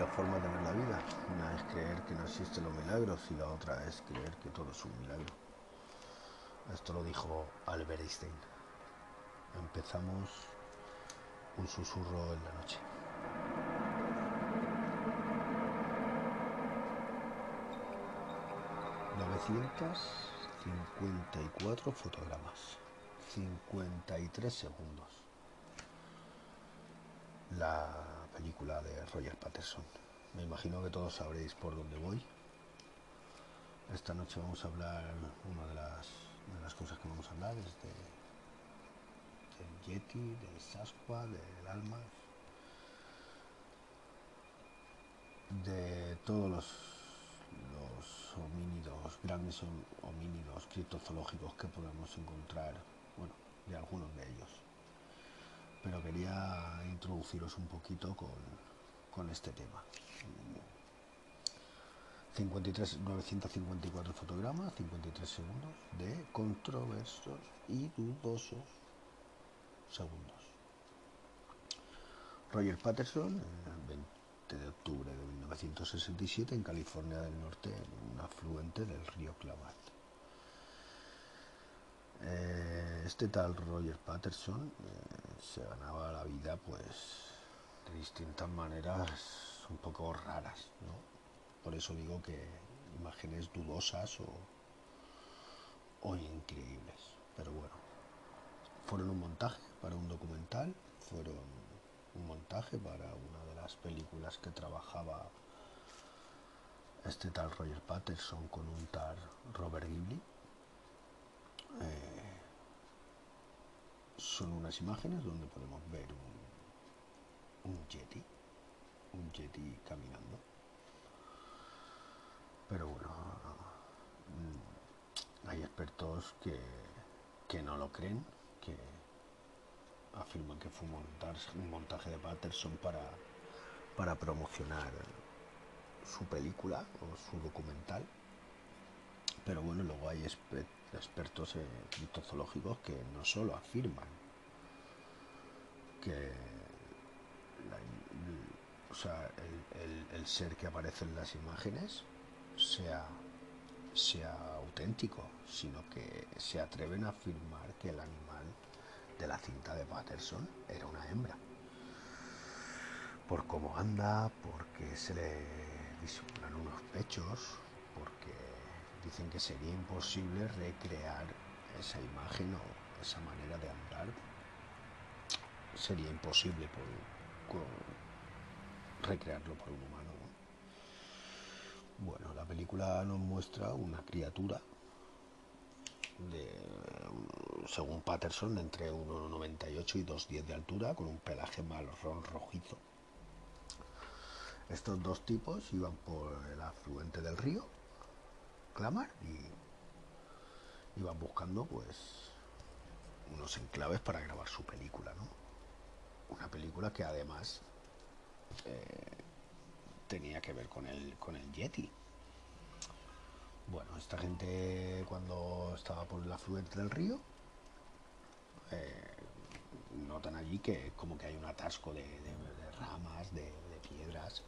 dos formas de ver la vida. Una es creer que no existen los milagros y la otra es creer que todo es un milagro. Esto lo dijo Albert Einstein. Empezamos un susurro en la noche. ...954 fotogramas... ...53 segundos... ...la película de Roger Patterson... ...me imagino que todos sabréis por dónde voy... ...esta noche vamos a hablar... ...una de las, de las cosas que vamos a hablar es de... ...del Yeti, del Sasqua, del alma... ...de todos los homínidos, grandes homínidos criptozoológicos que podemos encontrar, bueno, de algunos de ellos. Pero quería introduciros un poquito con, con este tema. 53, 954 fotogramas, 53 segundos de controversos y dudosos segundos. Roger Patterson, 20 de octubre de 1967 en California del Norte, en un afluente del río Klamath. Eh, este tal Roger Patterson eh, se ganaba la vida pues de distintas maneras un poco raras, ¿no? Por eso digo que imágenes dudosas o, o increíbles. Pero bueno, fueron un montaje para un documental, fueron un montaje para una de las películas que trabajaba este tal Roger Patterson con un tal Robert Ghibli. Eh, son unas imágenes donde podemos ver un, un yeti, un yeti caminando. Pero bueno, mm, hay expertos que, que no lo creen, que afirman que fue un montaje, montaje de Patterson para, para promocionar su película o su documental. Pero bueno, luego hay expertos eh, criptozoológicos que no solo afirman que el, ser que aparece en las imágenes sea, sea auténtico, sino que se atreven a afirmar que el animal de la cinta de Patterson era una hembra. Por cómo anda, porque se le disimulan unos pechos porque dicen que sería imposible recrear esa imagen o esa manera de andar. Sería imposible por, recrearlo por un humano. Bueno, la película nos muestra una criatura de, según Patterson, entre 1,98 y 2,10 de altura, con un pelaje marrón rojizo estos dos tipos iban por el afluente del río, Clamar, y iban buscando pues unos enclaves para grabar su película, ¿no? Una película que además eh, tenía que ver con el, con el Yeti. Bueno, esta gente cuando estaba por el afluente del río, eh, notan allí que como que hay un atasco de, ramas, de piedras,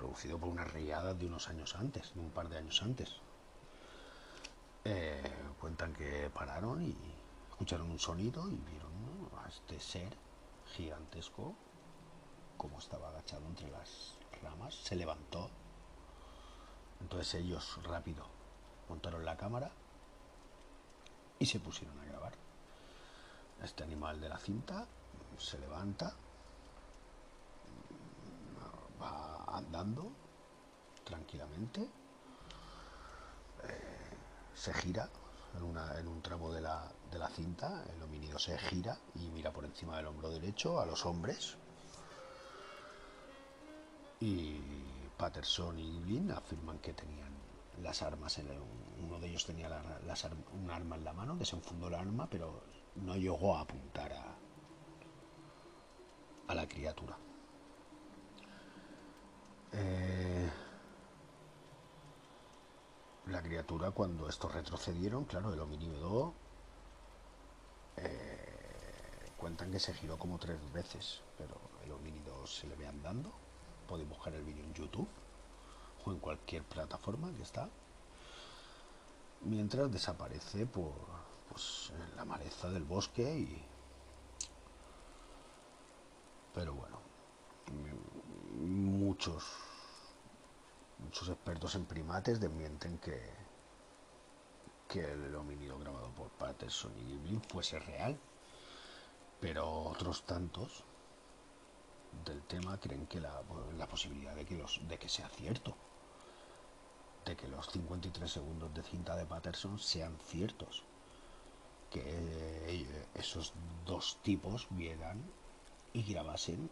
producido por una riada de unos años antes, de un par de años antes. Eh, cuentan que pararon y escucharon un sonido y vieron a este ser gigantesco como estaba agachado entre las ramas, se levantó. Entonces ellos rápido montaron la cámara y se pusieron a grabar. Este animal de la cinta se levanta, andando tranquilamente, eh, se gira en, un tramo de la, de la cinta, el homínido se gira y mira por encima del hombro derecho a los hombres. Y Patterson y Glynn afirman que tenían las armas en uno de ellos tenía un arma en la mano, desenfundó el arma, pero no llegó a apuntar a, a la criatura. La criatura cuando estos retrocedieron, claro, el homínido eh, cuentan que se giró como tres veces, pero el homínido se le ve andando podéis buscar el vídeo en YouTube o en cualquier plataforma que está. Mientras desaparece por pues, la maleza del bosque y... Pero bueno, muchos muchos expertos en primates desmienten que que el homínido grabado por Patterson y Giblin fuese real, pero otros tantos del tema creen que la, la posibilidad de que, los, de que sea cierto, de que los 53 segundos de cinta de Patterson sean ciertos, que eh, esos dos tipos vieran y grabasen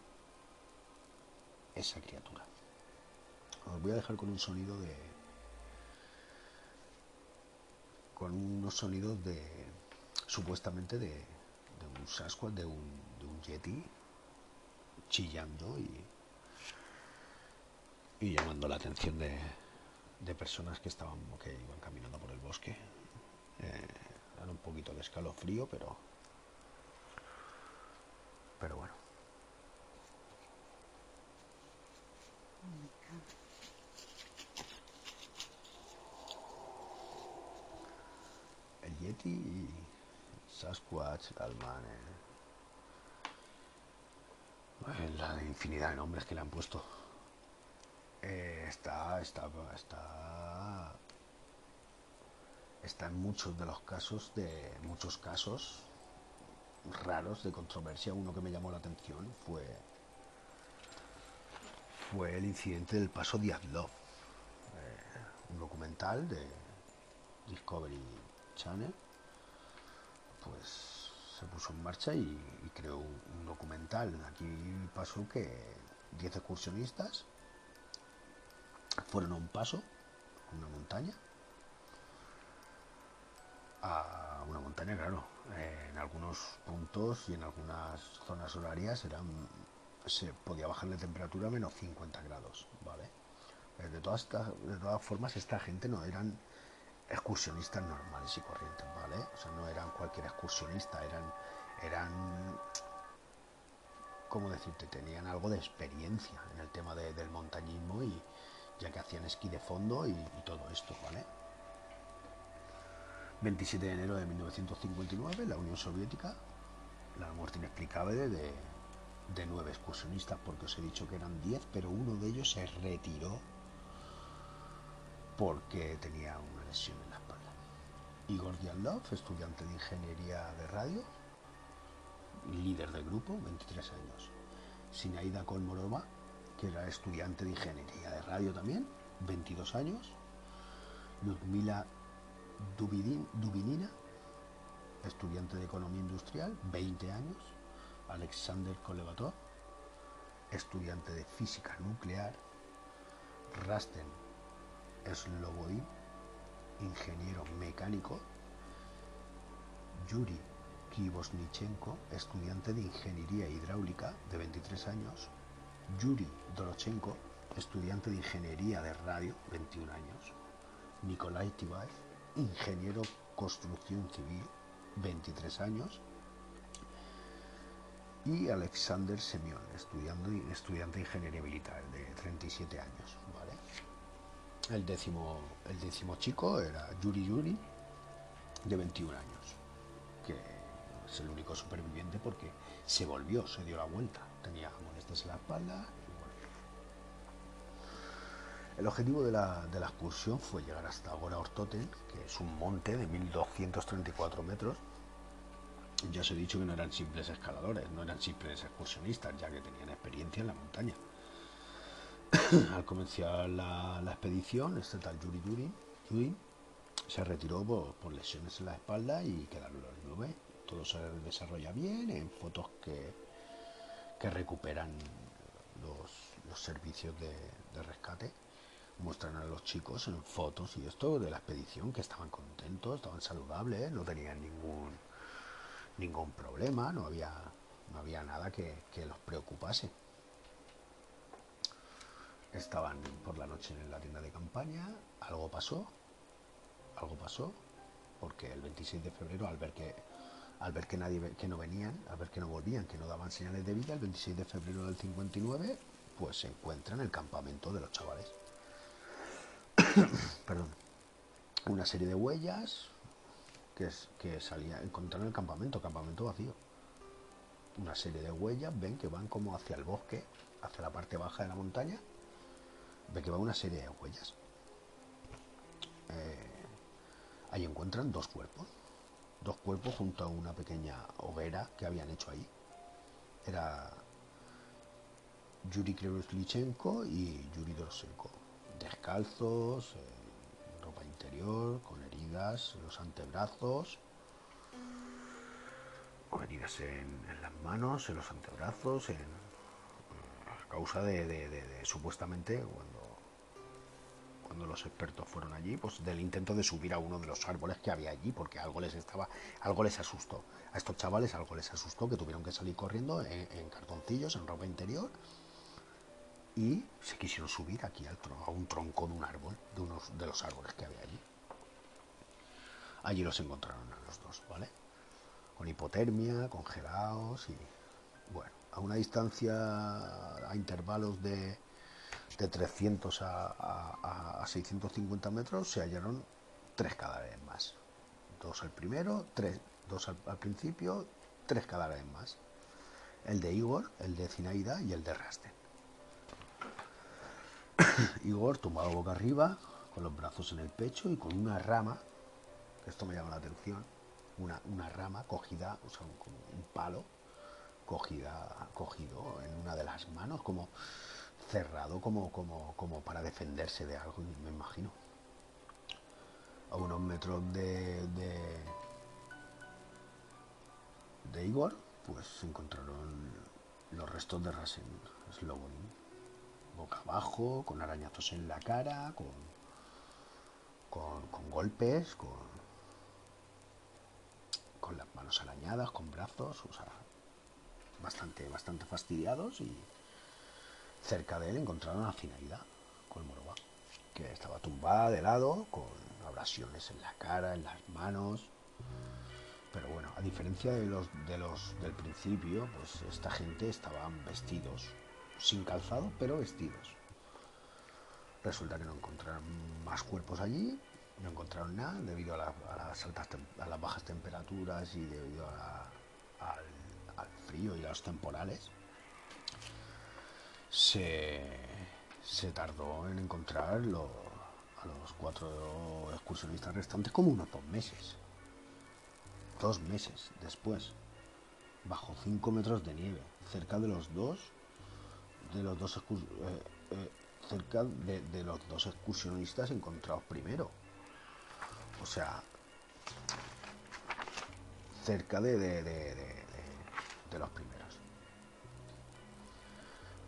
esa criatura. Os voy a dejar con un sonido de, con unos sonidos de supuestamente de, un Sasquatch, de un, de Yeti chillando y, y llamando la atención de, de, personas que estaban que iban caminando por el bosque. Eh, un poquito de escalofrío, pero pero bueno. Yeti Sasquatch, Galmane. La infinidad de nombres que le han puesto. Eh, está, está, está, está en muchos de los casos, de muchos casos raros de controversia. Uno que me llamó la atención fue, fue el incidente del paso Diablo, eh, un documental de Discovery Channel, pues se puso en marcha y, creó un, documental. Aquí pasó que 10 excursionistas fueron a un paso, a una montaña, a una montaña, claro, en algunos puntos y en algunas zonas horarias eran se podía bajar la temperatura a menos 50 grados, ¿vale? Eh, de todas, de todas formas, esta gente no eran excursionistas normales y corrientes, ¿vale? O sea, no eran cualquier excursionista, eran, eran, ¿cómo decirte? Tenían algo de experiencia en el tema del montañismo y ya que hacían esquí de fondo y, todo esto, ¿vale? 27 de enero de 1959, la Unión Soviética, la muerte inexplicable de, nueve excursionistas, porque os he dicho que eran 10, pero uno de ellos se retiró porque tenía una en la espalda. Igor Dialov, estudiante de ingeniería de radio, líder del grupo, 23 años. Sinaida Kolmorova, que era estudiante de ingeniería de radio también, 22 años. Ludmila Dubinina, estudiante de economía industrial, 20 años. Alexander Kolevatov, estudiante de física nuclear. Rasten Sloboin, ingeniero mecánico, Yuri Kibosnichenko, estudiante de ingeniería hidráulica de 23 años, Yuri Dorochenko, estudiante de ingeniería de radio, 21 años, Nikolai Tibaev, ingeniero construcción civil, 23 años, y Alexander Semion, estudiante de ingeniería militar, de 37 años. El décimo, chico era Yuri Yuri, de 21 años, que es el único superviviente porque se volvió, se dio la vuelta, tenía molestias en la espalda. El objetivo de la, de la, excursión fue llegar hasta Gora Ortoten, que es un monte de 1234 metros. Ya os he dicho que no eran simples escaladores, no eran simples excursionistas, ya que tenían experiencia en la montaña. Al comenzar la, expedición, este tal Yuri Yuri, se retiró por, lesiones en la espalda y quedaron los nubes. Todo se desarrolla bien en fotos que, que recuperan los, servicios de, rescate. Muestran a los chicos en fotos y esto de la expedición que estaban contentos, estaban saludables, no tenían ningún ningún problema, no había, no había nada que, que los preocupase. Estaban por la noche en la tienda de campaña, algo pasó, algo pasó, porque el 26 de febrero, al ver que al ver que nadie que no venían, al ver que no volvían, que no daban señales de vida, el 26 de febrero del 59 pues se encuentra en el campamento de los chavales. Perdón. Una serie de huellas que, que salía, encontraron el campamento, campamento vacío. Una serie de huellas, ven que van como hacia el bosque, hacia la parte baja de la montaña. Ven que va una serie de huellas. Eh, ahí encuentran dos cuerpos. Dos cuerpos junto a una pequeña hoguera que habían hecho ahí. Era Yuri Krivoslichenko y Yuri Dorosenko. Descalzos, eh, ropa interior, con heridas en los antebrazos, con heridas en, las manos, en los antebrazos, en, a causa de, supuestamente cuando, los expertos fueron allí, pues del intento de subir a uno de los árboles que había allí, porque algo les estaba, algo les asustó. A estos chavales algo les asustó, que tuvieron que salir corriendo en cartoncillos, en ropa interior y se quisieron subir aquí al a un tronco de un árbol, de unos de los árboles que había allí. Allí los encontraron a los dos, ¿vale? Con hipotermia, congelados y bueno, a una distancia a intervalos de, de 300 a, 650 metros se hallaron tres cadáveres más. Dos al primero, tres, dos al, principio, tres cadáveres más. El de Igor, el de Zinaida y el de Rasten. Igor tumbado boca arriba, con los brazos en el pecho y con una rama, esto me llama la atención, una, una rama cogida, o sea, un, un palo cogida, cogido en una de las manos, como cerrado, como, como, como para defenderse de algo, me imagino. A unos metros de, de, Igor, pues se encontraron los restos de Rasen Slobonin boca abajo, con arañazos en la cara, con, con, golpes, con, con las manos arañadas, con brazos, o sea, bastante, bastante fastidiados y cerca de él encontraron a Finaida, con Moroba, que estaba tumbada de lado, con abrasiones en la cara, en las manos. Pero bueno, a diferencia de los, de los del principio, pues esta gente estaban vestidos sin calzado, pero vestidos. Resulta que no encontraron más cuerpos allí, no encontraron nada debido a, las, altas, a las bajas temperaturas y debido al, frío y a los temporales. Se, tardó en encontrar a los cuatro excursionistas restantes como unos dos meses. Dos meses después, bajo cinco metros de nieve, cerca de los dos de los dos eh, eh, cerca de, los dos excursionistas encontrados primero. O sea, cerca de, de, los primeros.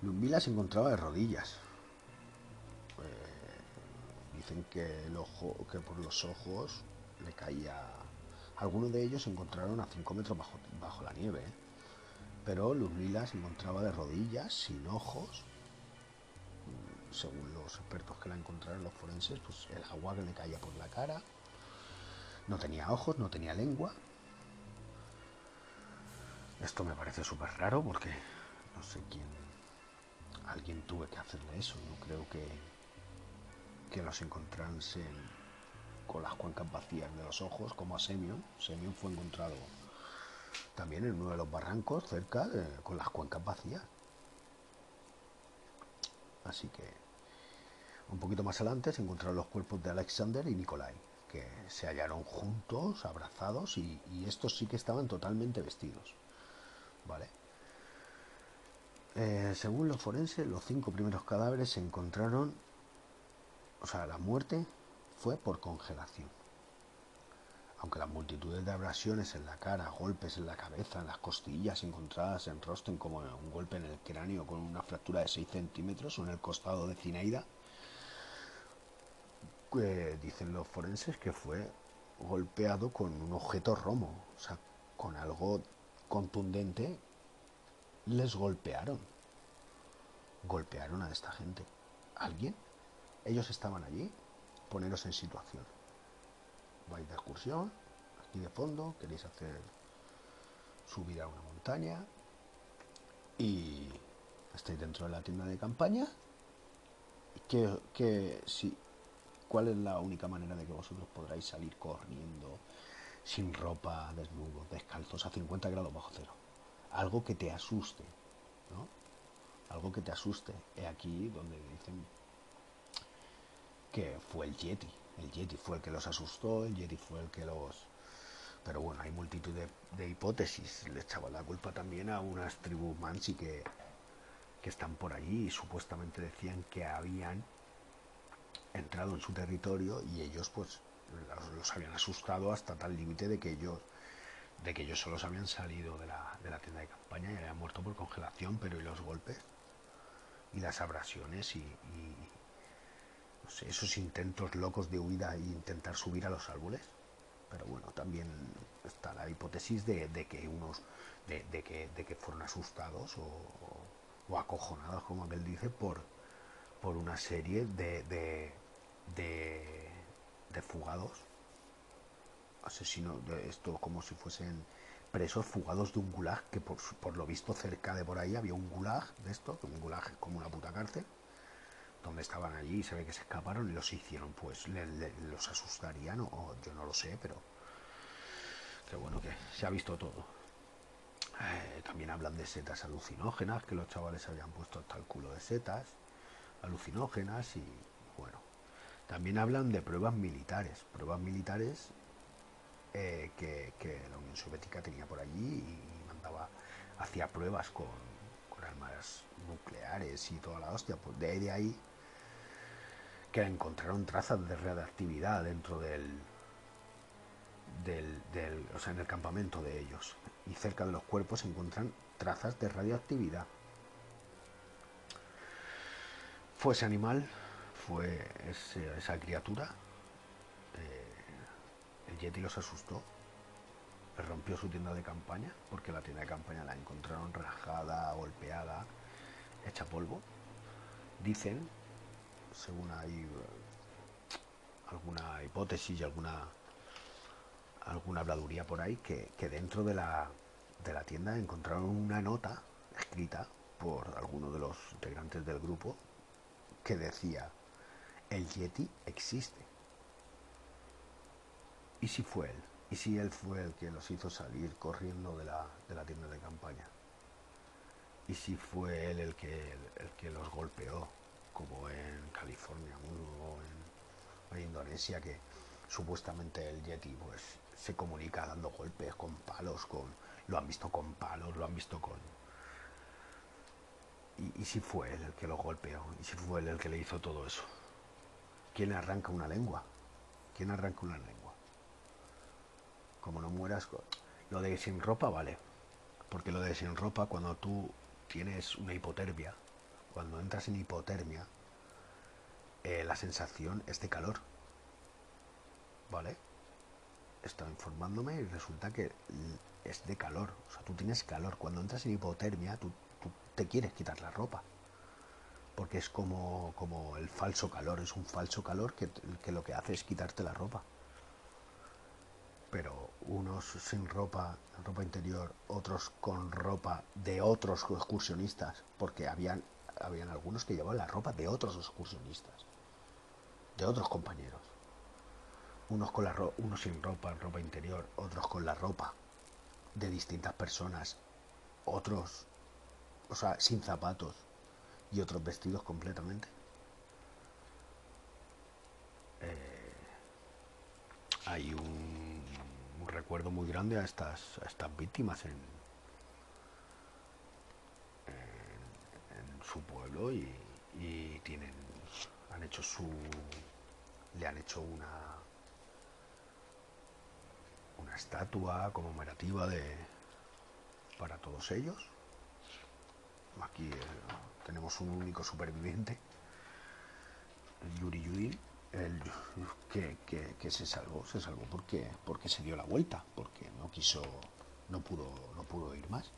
Lumila se encontraba de rodillas. Eh, dicen que el ojo, que por los ojos le caía. Algunos de ellos se encontraron a 5 metros bajo, bajo la nieve pero Lila se encontraba de rodillas, sin ojos. Según los expertos que la encontraron, los forenses, pues el agua que le caía por la cara. No tenía ojos, no tenía lengua. Esto me parece súper raro porque no sé quién. Alguien tuve que hacerle eso. No creo que, que los encontraran con las cuencas vacías de los ojos, como a Semyon. Semyon fue encontrado también en uno de los barrancos cerca con las cuencas vacías. Así que un poquito más adelante se encontraron los cuerpos de Alexander y Nikolai, que se hallaron juntos, abrazados, y, estos sí que estaban totalmente vestidos. ¿Vale? Eh, según los forenses, los cinco primeros cadáveres se encontraron, o sea, la muerte fue por congelación. Aunque las multitudes de abrasiones en la cara, golpes en la cabeza, en las costillas encontradas en Rosten como un golpe en el cráneo con una fractura de 6 centímetros o en el costado de Cineida, dicen los forenses que fue golpeado con un objeto romo, o sea, con algo contundente, les golpearon. Golpearon a esta gente. ¿Alguien? Ellos estaban allí. Poneros en situación vais de excursión, aquí de fondo, queréis hacer subir a una montaña y estáis dentro de la tienda de campaña. ¿Qué, si, ¿Cuál es la única manera de que vosotros podráis salir corriendo, sin ropa, desnudos, descalzos, a 50 grados bajo cero? Algo que te asuste, ¿no? Algo que te asuste. He aquí donde dicen que fue el Yeti. El Yeti fue el que los asustó, el Yeti fue el que los... Pero bueno, hay multitud de, hipótesis. Le echaba la culpa también a unas tribus mansi que, que están por allí y supuestamente decían que habían entrado en su territorio y ellos pues los, habían asustado hasta tal límite de que ellos de que ellos solos habían salido de la, de la tienda de campaña y habían muerto por congelación, pero y los golpes y las abrasiones y, esos intentos locos de huida e intentar subir a los árboles. Pero bueno, también está la hipótesis de, que unos, de, que, de que fueron asustados o, acojonados, como aquel dice, por, por una serie de, de, de, fugados, asesinos, de esto como si fuesen presos fugados de un gulag, que por, por, lo visto cerca de por ahí había un gulag de esto, un gulag es como una puta cárcel, donde estaban allí y se ve que se escaparon y los hicieron, pues los asustarían o, yo no lo sé, pero que bueno que se ha visto todo. Eh, también hablan de setas alucinógenas, que los chavales habían puesto hasta el culo de setas alucinógenas y bueno. También hablan de pruebas militares, pruebas militares eh, que, la Unión Soviética tenía por allí y mandaba, hacía pruebas con, armas nucleares y toda la hostia. Pues de ahí, de ahí que encontraron trazas de radioactividad dentro del, del, o sea, en el campamento de ellos. Y cerca de los cuerpos se encuentran trazas de radioactividad. Fue ese animal, fue esa criatura. El Yeti los asustó. Rompió su tienda de campaña, porque la tienda de campaña la encontraron rajada, golpeada, hecha polvo. Dicen según hay eh, alguna hipótesis y alguna alguna habladuría por ahí, que, dentro de la, de la tienda encontraron una nota escrita por alguno de los integrantes del grupo que decía, el Yeti existe. ¿Y si fue él? ¿Y si él fue el que los hizo salir corriendo de la, de la tienda de campaña? ¿Y si fue él el que, el que los golpeó? como en California o en, Indonesia, que supuestamente el Yeti pues se comunica dando golpes con palos, con lo han visto con palos, lo han visto con y, si fue él el que lo golpeó, y si fue él el que le hizo todo eso. ¿Quién arranca una lengua? ¿Quién arranca una lengua? Como no mueras, lo de sin ropa vale, porque lo de sin ropa cuando tú tienes una hipotermia cuando entras en hipotermia, eh, la sensación es de calor. ¿Vale? Estaba informándome y resulta que es de calor. O sea, tú tienes calor. Cuando entras en hipotermia, tú, te quieres quitar la ropa. Porque es como, como el falso calor. Es un falso calor que, que lo que hace es quitarte la ropa pero unos sin ropa, ropa interior, otros con ropa de otros excursionistas, porque habían habían algunos que llevaban la ropa de otros excursionistas, de otros compañeros. Unos, con la unos sin ropa, ropa interior, otros con la ropa de distintas personas, otros, o sea, sin zapatos y otros vestidos completamente. Eh, hay un, recuerdo muy grande a estas, a estas víctimas en, su pueblo y, tienen han hecho su le han hecho una una estatua conmemorativa de para todos ellos. Aquí eh, tenemos un único superviviente Yuri Yudin el, que, se salvó se salvó porque porque se dio la vuelta porque no quiso no pudo no pudo ir más.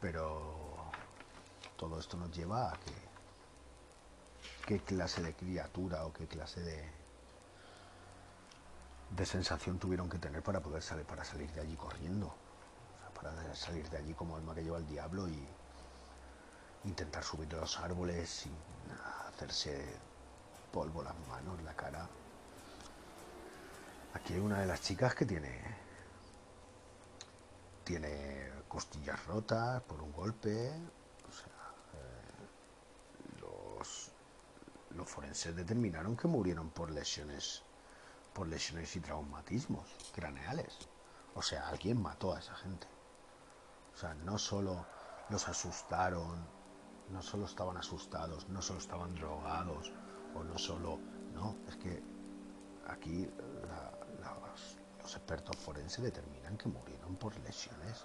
Pero todo esto nos lleva a que qué clase de criatura o qué clase de, de sensación tuvieron que tener para poder salir, para salir de allí corriendo, para salir de allí como alma que lleva el diablo y, intentar subir los árboles sin hacerse polvo las manos, la cara. Aquí hay una de las chicas que tiene tiene costillas rotas por un golpe. O sea, eh, los, los forenses determinaron que murieron por lesiones por lesiones y traumatismos craneales. O sea, alguien mató a esa gente. O sea, no solo los asustaron, no solo estaban asustados, no solo estaban drogados, o no solo... No, es que aquí los, expertos forenses determinan que murieron por lesiones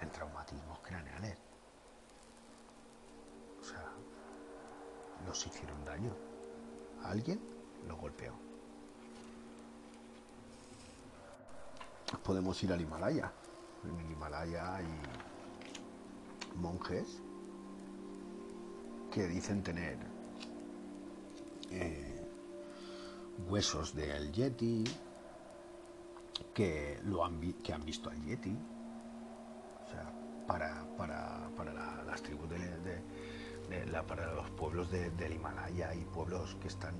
en traumatismos craneales. O sea, los hicieron daño. alguien los golpeó. Podemos ir al Himalaya. En el Himalaya hay monjes que dicen tener eh, huesos del Yeti, que, lo han, que han visto al Yeti, o sea, para, para, las tribus de, la, para los pueblos del Himalaya y pueblos que están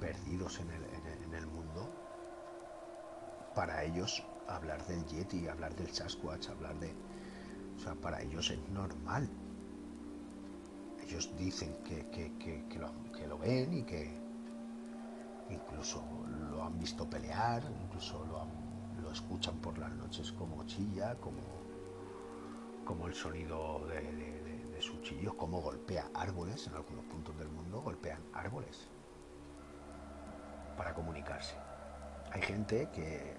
perdidos en el, en el mundo, para ellos hablar del Yeti, hablar del Sasquatch, hablar de... O sea, para ellos es normal. Ellos dicen que, lo, ven y que incluso lo han visto pelear, incluso lo, lo escuchan por las noches como chilla, como, como el sonido de, de, de su chillo, como golpea árboles en algunos puntos del mundo, golpean árboles para comunicarse. Hay gente que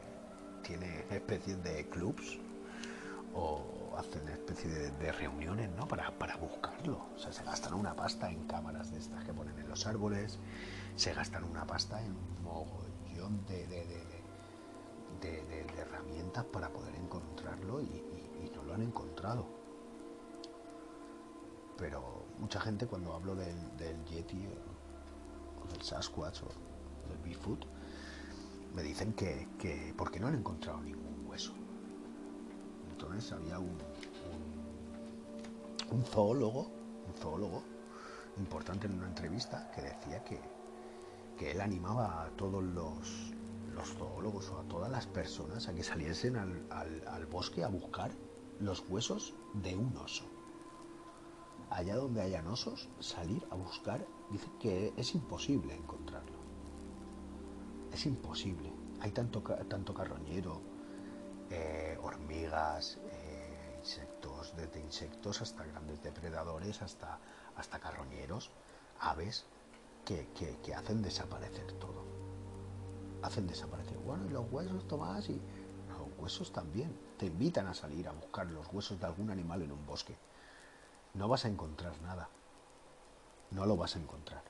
tiene especies de clubs o hacen especie de, reuniones ¿no? para, buscarlo. Gastan una pasta en cámaras de estas que ponen en los árboles, se gastan una pasta en un mogollón de, herramientas para poder encontrarlo y, no lo han encontrado. Pero mucha gente cuando hablo del, del Yeti o del Sasquatch o del Bigfoot, me dicen que, que porque no han encontrado ningún hueso. Entonces había un, un, zoólogo, un zoólogo importante en una entrevista que decía que, que él animaba a todos los, los, zoólogos o a todas las personas a que saliesen al, al, bosque a buscar los huesos de un oso. Allá donde hayan osos, salir a buscar, dice que es imposible encontrarlo es imposible. Hay tanto, tanto carroñero, eh, hormigas, desde insectos hasta grandes depredadores, hasta, hasta carroñeros, aves, que, hacen desaparecer todo. Hacen desaparecer. Bueno, y los huesos, Tomás, y los huesos también. Te invitan a salir a buscar los huesos de algún animal en un bosque. No vas a encontrar nada. No lo vas a encontrar.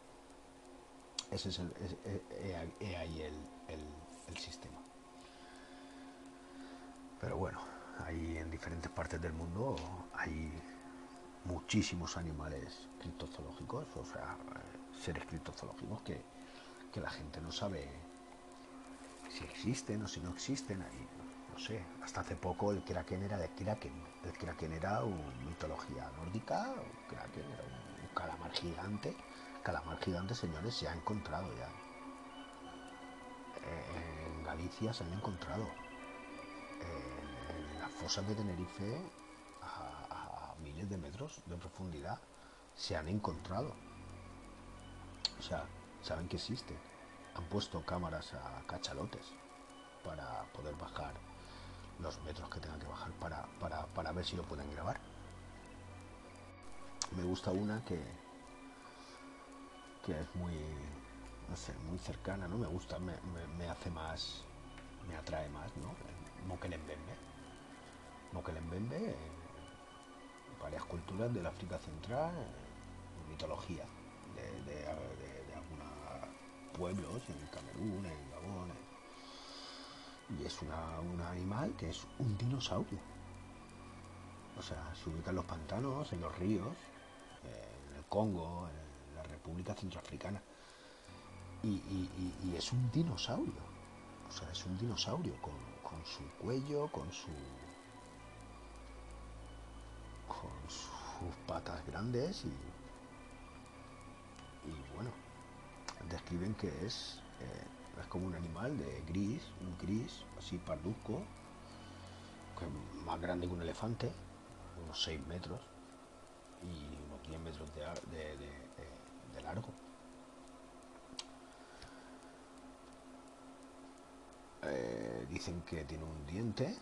Ese es, el, ahí el, sistema. Pero bueno, hay en diferentes partes del mundo hay muchísimos animales criptozoológicos, o sea, seres criptozoológicos que, que la gente no sabe si existen o si no existen. Ahí, no sé, hasta hace poco el Kraken era de Kraken. El Kraken era una mitología nórdica, el Kraken era un calamar gigante calamar gigante, señores, se ha encontrado ya. Eh, en Galicia se han encontrado. en las fosas de Tenerife, a, miles de metros de profundidad, se han encontrado. O sea, saben que existen. Han puesto cámaras a cachalotes para poder bajar los metros que tengan que bajar para, para, para ver si lo pueden grabar. Me gusta una que, que es muy, no sé, muy cercana, ¿no? Me gusta, me, hace más, me atrae más, ¿no? Mokelembembe. Mokelembembe, varias culturas del África Central, mitología de, algunos pueblos en Camerún, en Gabón. Y es un animal que es un dinosaurio. O sea, se ubica en los pantanos, en los ríos, en el Congo, en República Centroafricana. Y, es un dinosaurio. O sea, es un dinosaurio con, su cuello, con su. Sus patas grandes y, bueno, describen que es, eh, es como un animal de gris, un gris, así parduzco, que es más grande que un elefante, unos 6 metros y unos 10 metros de, de largo. Eh, dicen que tiene un diente,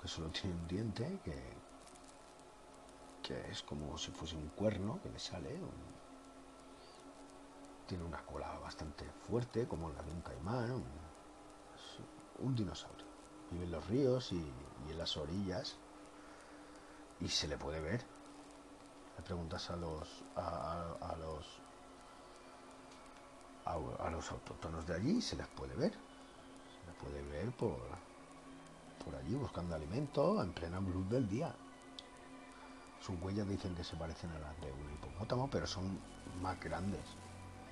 que solo tiene un diente, que, es como si fuese un cuerno que le sale. tiene una cola bastante fuerte, como la de un caimán, un, dinosaurio. Vive en los ríos y, en las orillas y se le puede ver. Le preguntas a los a, los a, los autóctonos de allí se les puede ver puede ver por, por allí buscando alimento en plena luz del día. Sus huellas dicen que se parecen a las de un hipopótamo, pero son más grandes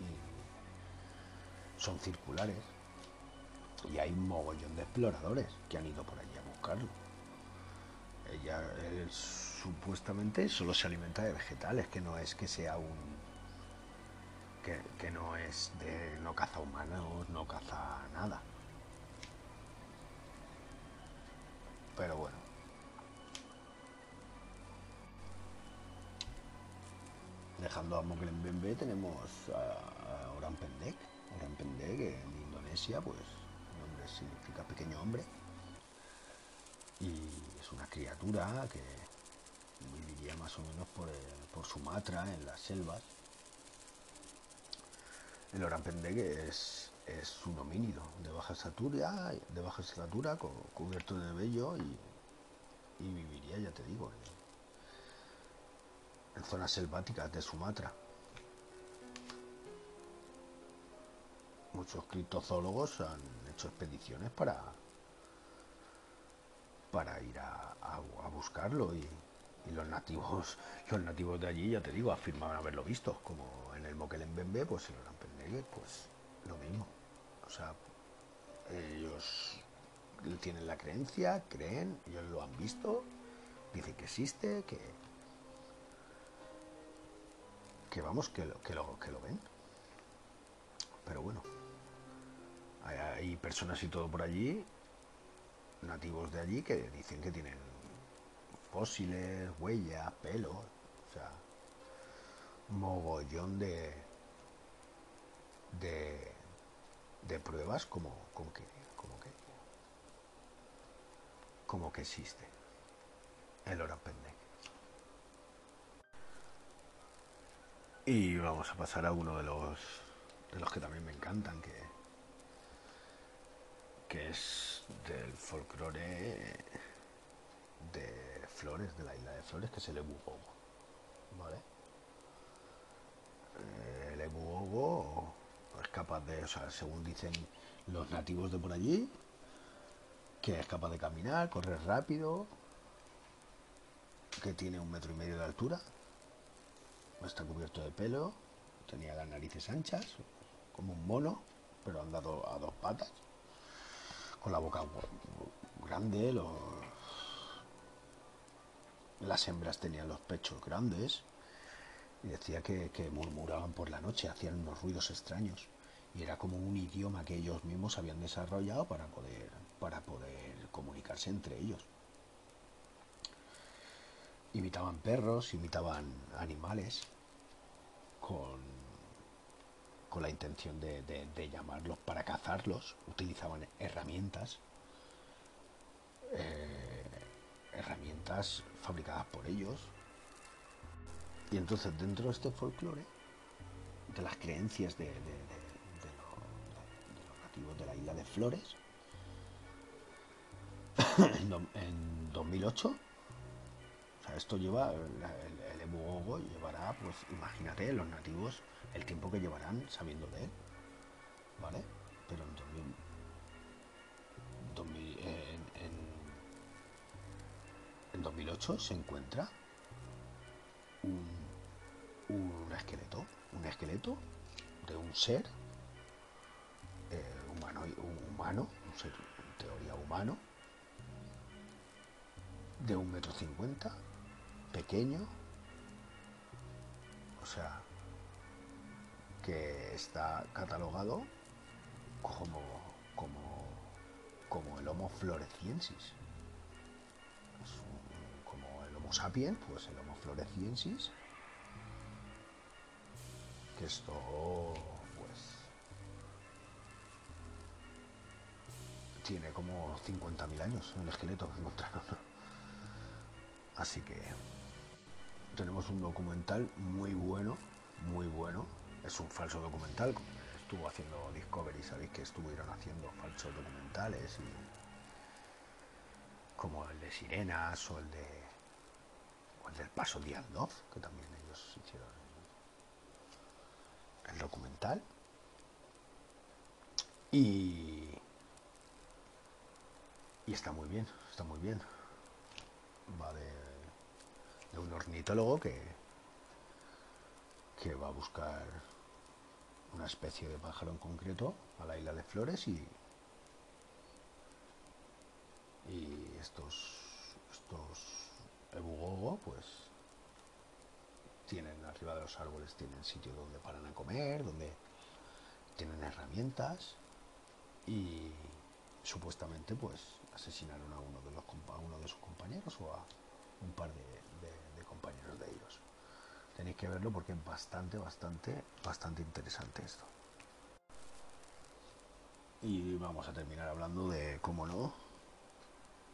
y son circulares. Y hay un mogollón de exploradores que han ido por allí a buscarlo. Ella él, supuestamente solo se alimenta de vegetales, que no es que sea un que, que, no es de no caza humanos, no caza nada. Pero bueno. Dejando a Moklen Bembe tenemos a, Oran Pendek. Oran Pendek en Indonesia, pues el nombre significa pequeño hombre. Y es una criatura que viviría más o menos por, por Sumatra, en las selvas. El Oran Pendek es es un homínido de baja estatura, de baja estatura, cubierto de vello y, y viviría, ya te digo, en, en, zonas selváticas de Sumatra. Muchos criptozoólogos han hecho expediciones para para ir a, buscarlo y, los nativos los nativos de allí ya te digo afirmaban haberlo visto como en el Mokelembembe pues en el pues lo mismo o sea, ellos tienen la creencia, creen, ellos lo han visto, dicen que existe, que, que vamos, que lo, que lo, que lo ven. Pero bueno, hay, personas y todo por allí, nativos de allí, que dicen que tienen fósiles, huellas, pelo, o sea, mogollón de, de de pruebas como, como que como que como que existe el Orapendek. Y vamos a pasar a uno de los de los que también me encantan, que, que es del folclore de Flores, de la isla de Flores, que es el Ebugogo. ¿Vale? El Ebugogo es capaz de, o sea, según dicen los nativos de por allí, que es capaz de caminar, correr rápido, que tiene un metro y medio de altura, está cubierto de pelo, tenía las narices anchas, como un mono, pero andado a dos patas, con la boca grande, las hembras tenían los pechos grandes, y decía que, que, murmuraban por la noche, hacían unos ruidos extraños y era como un idioma que ellos mismos habían desarrollado para poder, para poder comunicarse entre ellos. Imitaban perros, imitaban animales con, con la intención de, de, llamarlos para cazarlos, utilizaban herramientas, eh, herramientas fabricadas por ellos, y entonces dentro de este folclore, de las creencias de, de, de, lo, los nativos de la isla de Flores, en, 2008, esto lleva, el, el, el llevará, pues imagínate, los nativos, el tiempo que llevarán sabiendo de él, ¿vale? Pero en 2000, 2000 en, en, en 2008 se encuentra un, un esqueleto, un esqueleto de un ser eh, humano, humano, un ser en teoría humano, de un metro cincuenta, pequeño, O sea, que está catalogado como, como, como el Homo floreciensis. como el Homo sapiens, pues el Homo floreciensis. Que esto, pues, tiene como 50.000 años el esqueleto que encontraron. Así que tenemos un documental muy bueno, muy bueno. Es un falso documental. Estuvo haciendo Discovery, sabéis que estuvieron haciendo falsos documentales como el de Sirenas o el de el del Paso de Andov, que también ellos hicieron el documental. Y y está muy bien, está muy bien. Va de, de un ornitólogo que, que va a buscar una especie de pájaro en concreto a la isla de Flores y, y estos, estos ebugogo pues tienen arriba de los árboles tienen sitio donde paran a comer, donde tienen herramientas y supuestamente pues asesinaron a uno de los a uno de sus compañeros o a un par de, de ellos. Tenéis que verlo porque es bastante, bastante, bastante interesante esto. Y vamos a terminar hablando de, cómo no,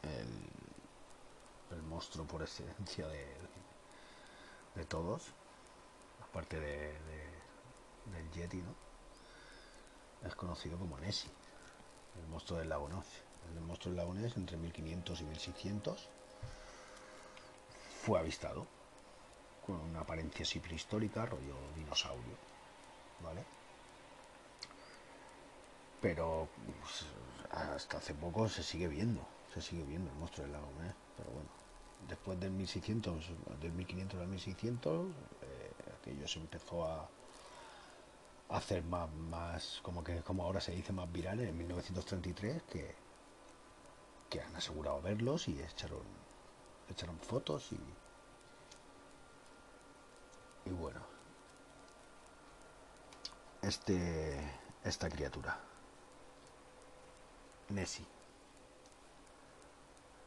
el, monstruo por excelencia de, de todos, aparte de, del Yeti, ¿no? Es conocido como Nessie, el monstruo del lago Ness el monstruo del lago Ness entre 1500 y 1600 fue avistado con una apariencia así prehistórica, rollo dinosaurio, ¿vale? Pero pues, hasta hace poco se sigue viendo, se sigue viendo el monstruo del lago Ness, pero bueno, después del 1600, del 1500 al 1600, eh, aquello se empezó a, hacer más, más, como que como ahora se dice, más virales en 1933 que, que han asegurado verlos y echaron, echaron fotos y, y bueno, este, esta criatura, Nessie.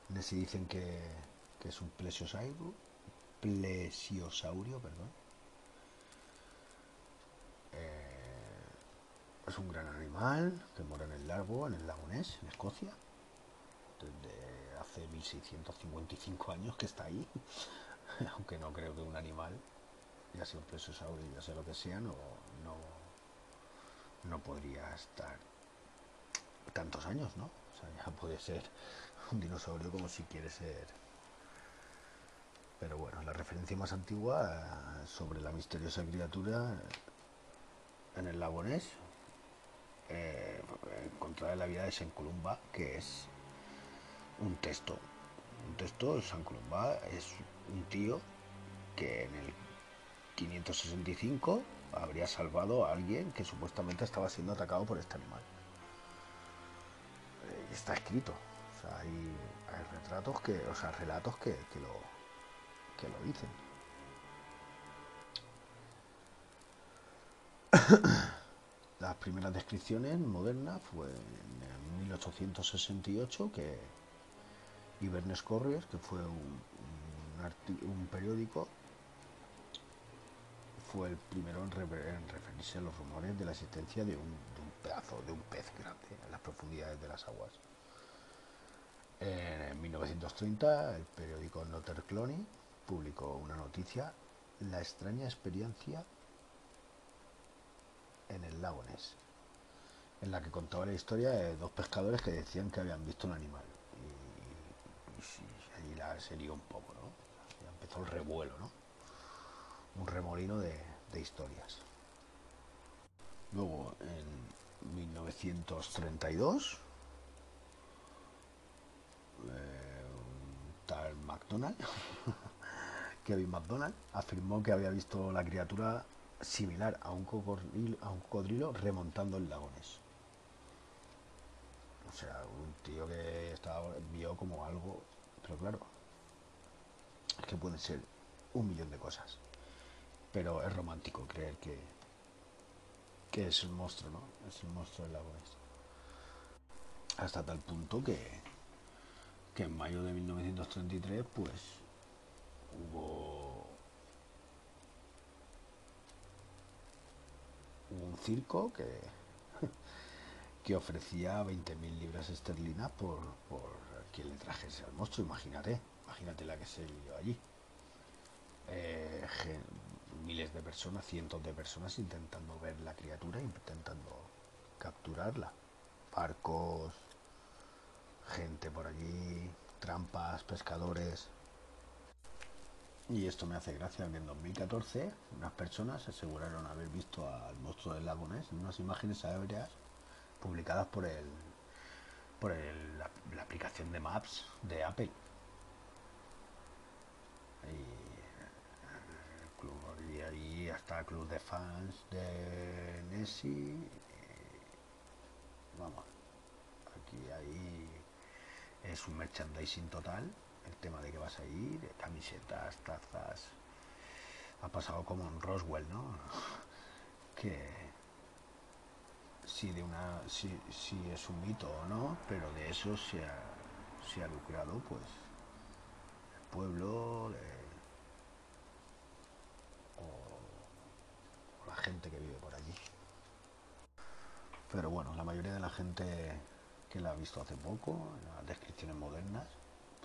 Nessie dicen que, que es un plesiosaurio, plesiosaurio, perdón. Eh, es un gran animal que mora en el lago, en el lago Ness, en Escocia. Desde hace 1655 años que está ahí. Aunque no creo que un animal ya sea un plesiosaurio, ya sea lo que sea, no, no, podría estar tantos años, ¿no? O sea, ya puede ser un dinosaurio como si quiere ser. Pero bueno, la referencia más antigua eh, sobre la misteriosa criatura en el lago Ness, eh, encontrada en la vida de San Columba, que es un texto. Un texto, San Columba es un tío que en el 565 habría salvado a alguien que supuestamente estaba siendo atacado por este animal. Eh, está escrito. Hay, retratos que, o sea, relatos que, lo, que lo dicen. Las primeras descripciones modernas fue en 1868 que Ibernes Corriers, que fue un periódico fue el primero en, referirse a los rumores de la existencia de un, pedazo, de un pez grande en las profundidades de las aguas. En 1930, el periódico Noter Clony publicó una noticia, la extraña experiencia en el lago Ness, en la que contaba la historia de dos pescadores que decían que habían visto un animal. Y, allí la se un poco, ¿no? Ya empezó el revuelo, ¿no? Un remolino de, historias. Luego, en 1932, eh, un tal McDonald, Kevin McDonald, afirmó que había visto la criatura similar a un cocodrilo, remontando el lagones. O sea, un tío que estaba, vio como algo, pero claro, es que pueden ser un millón de cosas. Pero es romántico creer que, que es un monstruo, ¿no? Es un monstruo del lago Hasta tal punto que, que en mayo de 1933, pues hubo, un circo que, que ofrecía 20.000 libras esterlinas por, por quien le trajese al monstruo, imagínate, imagínate la que se dio allí. Eh, miles de personas, cientos de personas intentando ver la criatura, intentando capturarla. Barcos, gente por allí, trampas, pescadores. Y esto me hace gracia que en 2014 unas personas aseguraron haber visto al monstruo del lago Ness en unas imágenes aéreas publicadas por el por la, aplicación de Maps de Apple. Y, ahí hasta el club de fans de Nessie. vamos, aquí ahí es un merchandising total. El tema de que vas a ir, camisetas, tazas. Ha pasado como en Roswell, ¿no? Que si de una si, si es un mito o no, pero de eso se ha, se ha lucrado pues el pueblo gente que vive por allí. Pero bueno, la mayoría de la gente que la ha visto hace poco, en las descripciones modernas,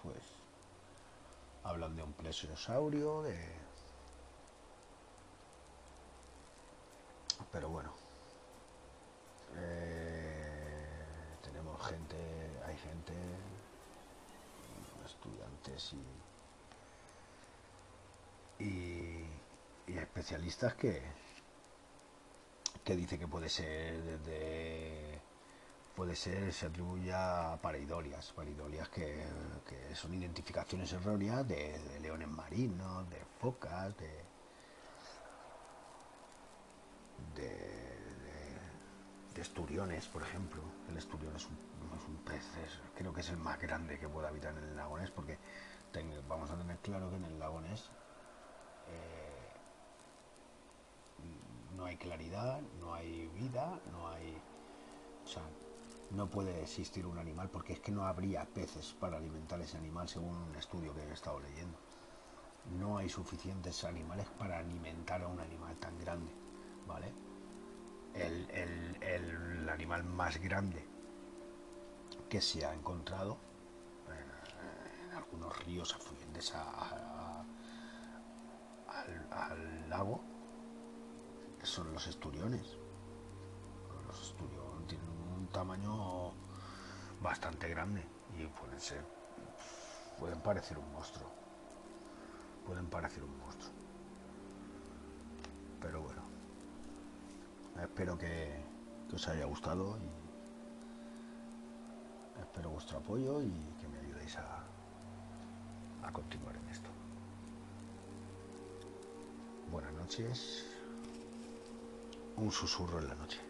pues hablan de un plesiosaurio, de... Pero bueno, eh, tenemos gente, hay gente, estudiantes y, y, especialistas que, que dice que puede ser desde puede ser, se atribuye a pareidolias, pareidolias que, son identificaciones erróneas de, leones marinos, de focas, de, de, esturiones, por ejemplo. El esturión es un, pez, creo que es el más grande que puede habitar en el lago porque vamos a tener claro que en el lago no hay claridad, no hay vida, no hay... O sea, no puede existir un animal porque es que no habría peces para alimentar ese animal según un estudio que he estado leyendo. No hay suficientes animales para alimentar a un animal tan grande, ¿vale? El, animal más grande que se ha encontrado eh, en, algunos ríos afluentes al, al lago son los esturiones. Los esturiones tienen tamaño bastante grande y pueden ser, pueden parecer un monstruo, pueden parecer un monstruo. Pero bueno, espero que, os haya gustado y espero vuestro apoyo y que me ayudéis a, a continuar en esto. Buenas noches, un susurro en la noche.